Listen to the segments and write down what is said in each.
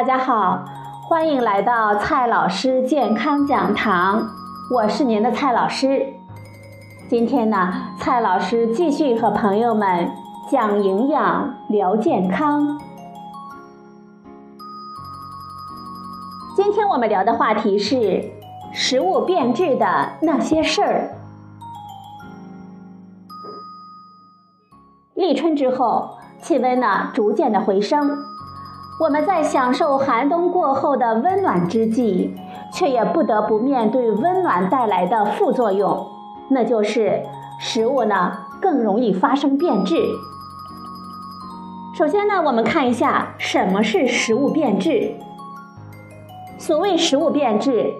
大家好，欢迎来到蔡老师健康讲堂，我是您的蔡老师。今天呢，蔡老师继续和朋友们讲营养、聊健康。今天我们聊的话题是食物变质的那些事儿。立春之后，气温呢逐渐的回升。我们在享受寒冬过后的温暖之际，却也不得不面对温暖带来的副作用，那就是食物呢更容易发生变质。首先呢，我们看一下什么是食物变质。所谓食物变质，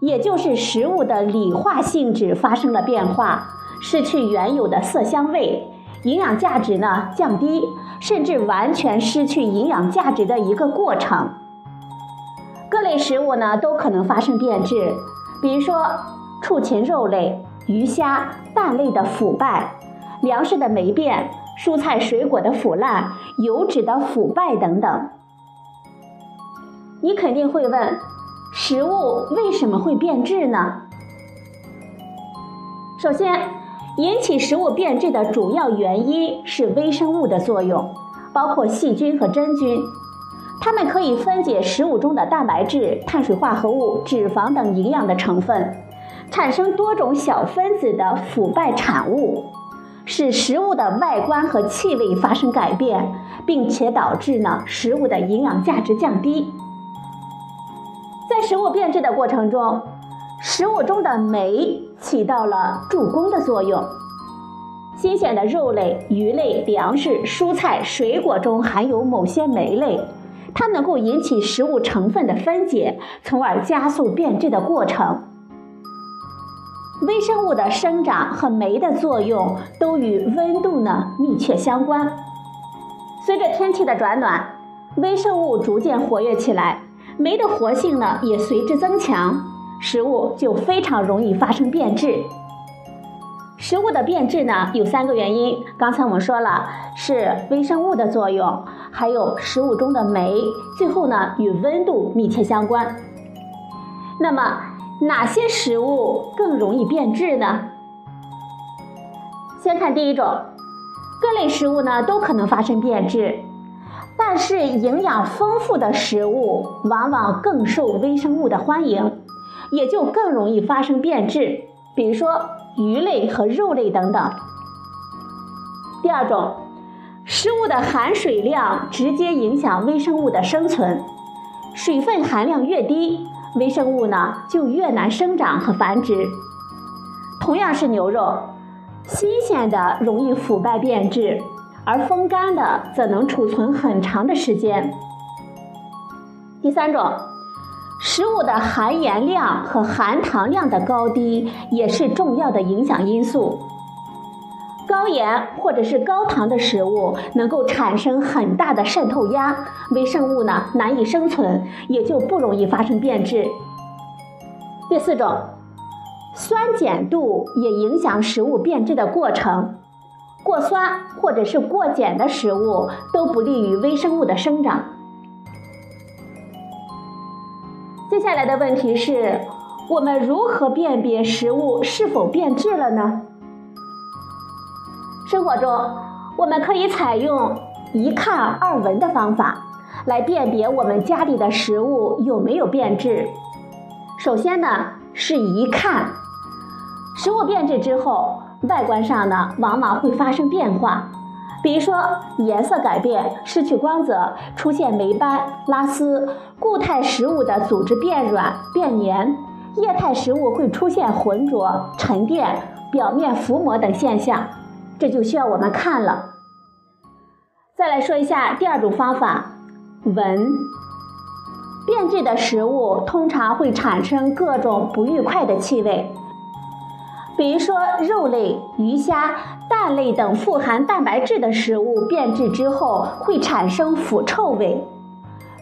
也就是食物的理化性质发生了变化，失去原有的色香味。营养价值呢降低，甚至完全失去营养价值的一个过程。各类食物呢都可能发生变质，比如说畜禽肉类、鱼虾、蛋类的腐败、粮食的霉变、蔬菜水果的腐烂、油脂的腐败等等。你肯定会问，食物为什么会变质呢？首先。引起食物变质的主要原因是微生物的作用，包括细菌和真菌，它们可以分解食物中的蛋白质、碳水化合物、脂肪等营养的成分，产生多种小分子的腐败产物，使食物的外观和气味发生改变，并且导致呢食物的营养价值降低。在食物变质的过程中，食物中的酶起到了助攻的作用。新鲜的肉类、鱼类、粮食、蔬菜、水果中含有某些酶类，它能够引起食物成分的分解，从而加速变质的过程。微生物的生长和酶的作用都与温度呢密切相关。随着天气的转暖，微生物逐渐活跃起来，酶的活性呢也随之增强。食物就非常容易发生变质。食物的变质呢，有三个原因。刚才我们说了，是微生物的作用，还有食物中的酶，最后呢与温度密切相关。那么哪些食物更容易变质呢？先看第一种，各类食物呢都可能发生变质，但是营养丰富的食物往往更受微生物的欢迎。也就更容易发生变质，比如说鱼类和肉类等等。第二种，食物的含水量直接影响微生物的生存，水分含量越低，微生物呢就越难生长和繁殖。同样是牛肉，新鲜的容易腐败变质，而风干的则能储存很长的时间。第三种。食物的含盐量和含糖量的高低也是重要的影响因素。高盐或者是高糖的食物能够产生很大的渗透压，微生物呢难以生存，也就不容易发生变质。第四种，酸碱度也影响食物变质的过程。过酸或者是过碱的食物都不利于微生物的生长。接下来的问题是，我们如何辨别食物是否变质了呢？生活中，我们可以采用一看二闻的方法来辨别我们家里的食物有没有变质。首先呢，是一看，食物变质之后，外观上呢往往会发生变化。比如说，颜色改变、失去光泽、出现霉斑、拉丝；固态食物的组织变软、变黏；液态食物会出现浑浊、沉淀、表面浮膜等现象，这就需要我们看了。再来说一下第二种方法，闻。变质的食物通常会产生各种不愉快的气味。比如说，肉类、鱼虾、蛋类等富含蛋白质的食物变质之后会产生腐臭味；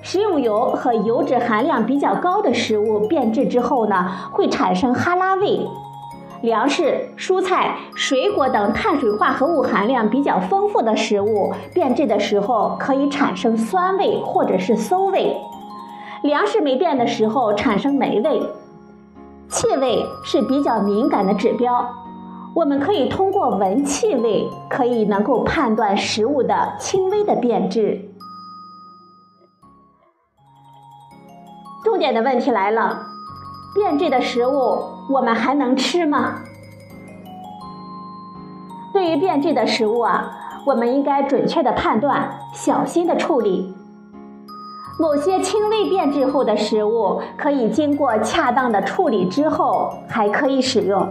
食用油和油脂含量比较高的食物变质之后呢，会产生哈喇味；粮食、蔬菜、水果等碳水化合物含量比较丰富的食物变质的时候可以产生酸味或者是馊味。粮食没变的时候产生霉味。气味是比较敏感的指标，我们可以通过闻气味，可以能够判断食物的轻微的变质。重点的问题来了，变质的食物我们还能吃吗？对于变质的食物啊，我们应该准确的判断，小心的处理。某些轻微变质后的食物，可以经过恰当的处理之后还可以使用，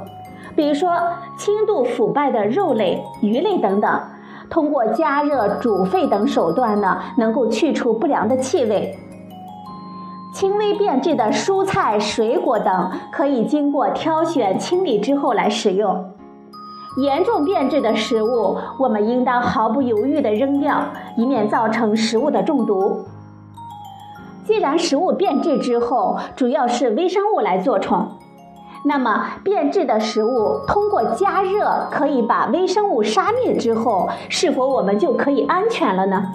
比如说轻度腐败的肉类、鱼类等等，通过加热、煮沸等手段呢，能够去除不良的气味。轻微变质的蔬菜、水果等，可以经过挑选、清理之后来使用。严重变质的食物，我们应当毫不犹豫地扔掉，以免造成食物的中毒。既然食物变质之后主要是微生物来做宠，那么变质的食物通过加热可以把微生物杀灭之后，是否我们就可以安全了呢？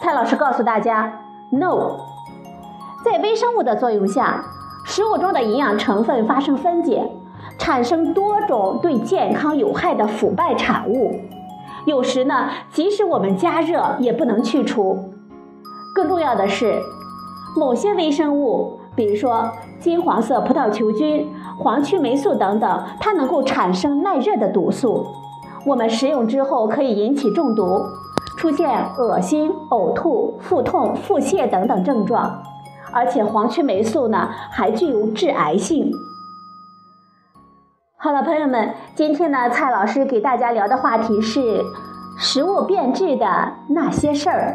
蔡老师告诉大家，no。在微生物的作用下，食物中的营养成分发生分解，产生多种对健康有害的腐败产物。有时呢，即使我们加热也不能去除。更重要的是，某些微生物，比如说金黄色葡萄球菌、黄曲霉素等等，它能够产生耐热的毒素。我们食用之后可以引起中毒，出现恶心、呕吐、腹痛、腹泻等等症状。而且黄曲霉素呢，还具有致癌性。好了，朋友们，今天呢，蔡老师给大家聊的话题是食物变质的那些事儿。